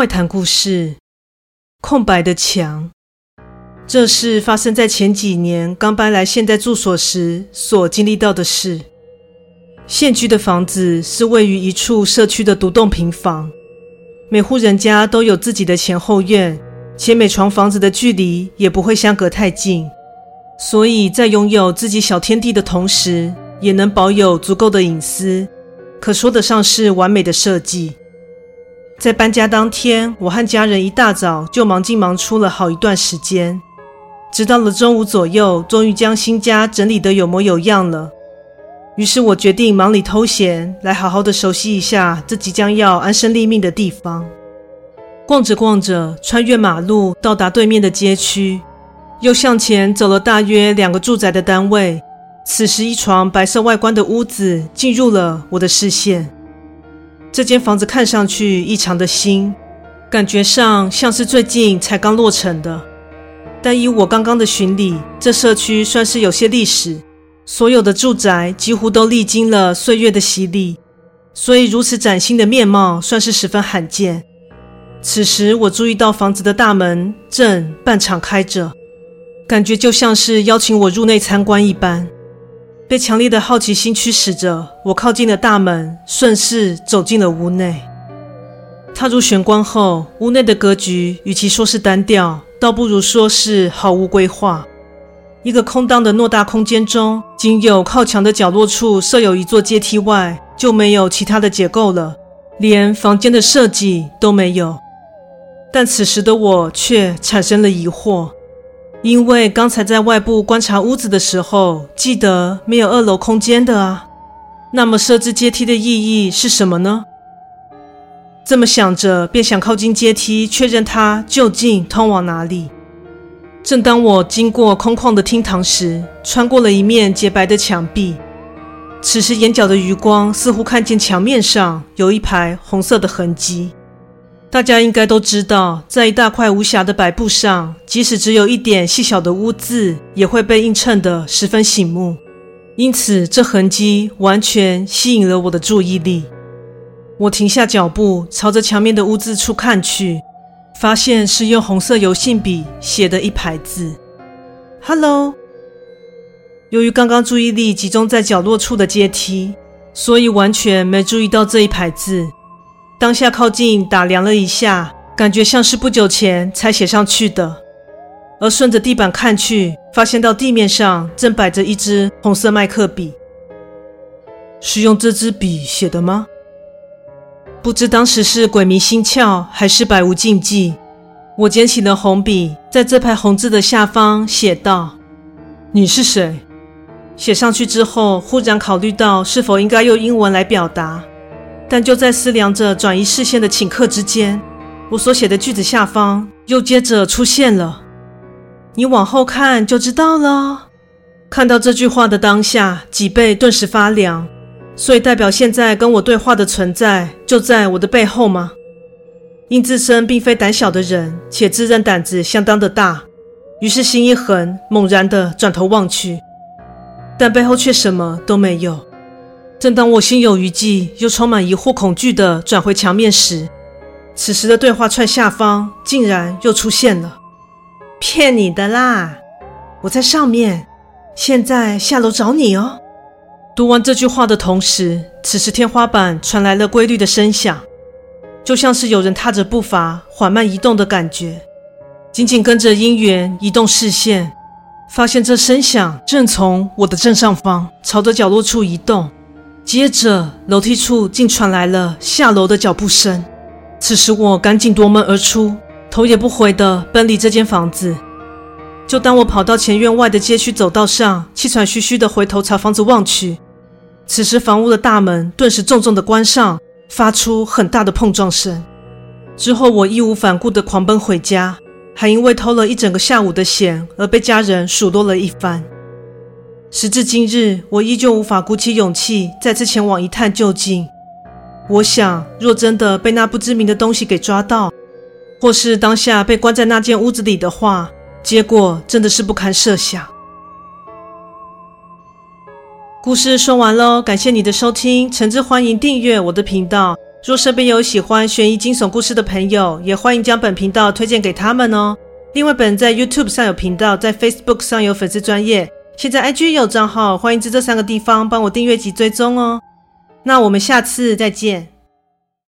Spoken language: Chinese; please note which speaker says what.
Speaker 1: 怪谈故事：空白的墙。这是发生在前几年刚搬来现在住所时所经历到的事。现居的房子是位于一处社区的独栋平房，每户人家都有自己的前后院，且每幢房子的距离也不会相隔太近，所以在拥有自己小天地的同时，也能保有足够的隐私，可说得上是完美的设计。在搬家当天，我和家人一大早就忙进忙出了好一段时间，直到了中午左右，终于将新家整理得有模有样了。于是我决定忙里偷闲，来好好的熟悉一下这即将要安身立命的地方。逛着逛着，穿越马路，到达对面的街区，又向前走了大约两个住宅的单位。此时，一幢白色外观的屋子进入了我的视线。这间房子看上去异常的新，感觉上像是最近才刚落成的。但以我刚刚的巡礼，这社区算是有些历史。所有的住宅几乎都历经了岁月的洗礼，所以如此崭新的面貌算是十分罕见。此时，我注意到房子的大门正半敞开着，感觉就像是邀请我入内参观一般。被强烈的好奇心驱使着，我靠近了大门，顺势走进了屋内。踏入玄关后，屋内的格局与其说是单调，倒不如说是毫无规划。一个空荡的偌大空间中，仅有靠墙的角落处设有一座阶梯外，就没有其他的结构了，连房间的设计都没有。但此时的我却产生了疑惑，因为刚才在外部观察屋子的时候，记得没有二楼空间的啊。那么设置阶梯的意义是什么呢？这么想着，便想靠近阶梯，确认它究竟通往哪里。正当我经过空旷的厅堂时，穿过了一面洁白的墙壁。此时眼角的余光似乎看见墙面上有一排红色的痕迹。大家应该都知道，在一大块无瑕的白布上，即使只有一点细小的污渍，也会被映衬得十分醒目。因此，这痕迹完全吸引了我的注意力。我停下脚步，朝着墙面的污渍处看去。发现是用红色油性笔写的一排字：“Hello。”由于刚刚注意力集中在角落处的阶梯，所以完全没注意到这一排字。当下靠近打量了一下，感觉像是不久前才写上去的。而顺着地板看去，发现到地面上正摆着一支红色麦克笔，是用这支笔写的吗？不知当时是鬼迷心窍，还是百无禁忌。我捡起了红笔，在这排红字的下方写道：“你是谁？”写上去之后，忽然考虑到是否应该用英文来表达，但就在思量着转移视线的顷刻之间，我所写的句子下方又接着出现了：“你往后看就知道了。”看到这句话的当下，脊背顿时发凉。所以代表现在跟我对话的存在就在我的背后吗？因自身并非胆小的人，且自认胆子相当的大，于是心一横，猛然的转头望去，但背后却什么都没有。正当我心有余悸，又充满疑惑、恐惧的转回墙面时，此时的对话串下方竟然又出现了。骗你的啦，我在上面，现在下楼找你哦。读完这句话的同时，此时天花板传来了规律的声响，就像是有人踏着步伐缓慢移动的感觉。紧紧跟着音源移动视线，发现这声响正从我的正上方朝着角落处移动。接着楼梯处竟传来了下楼的脚步声。此时我赶紧夺门而出，头也不回地奔离这间房子。就当我跑到前院外的街区走道上，气喘吁吁地回头朝房子望去，此时房屋的大门顿时重重地关上，发出很大的碰撞声。之后我义无反顾地狂奔回家，还因为偷了一整个下午的闲而被家人数落了一番。时至今日，我依旧无法鼓起勇气再次前往一探究竟。我想，若真的被那不知名的东西给抓到，或是当下被关在那间屋子里的话，结果真的是不堪设想。故事说完喽，感谢你的收听，诚挚欢迎订阅我的频道，若身边有喜欢悬疑惊悚故事的朋友，也欢迎将本频道推荐给他们哦。另外，本人在 YouTube 上有频道，在 Facebook 上有粉丝专业，现在 IG 有账号，欢迎在这三个地方帮我订阅及追踪哦。那我们下次再见。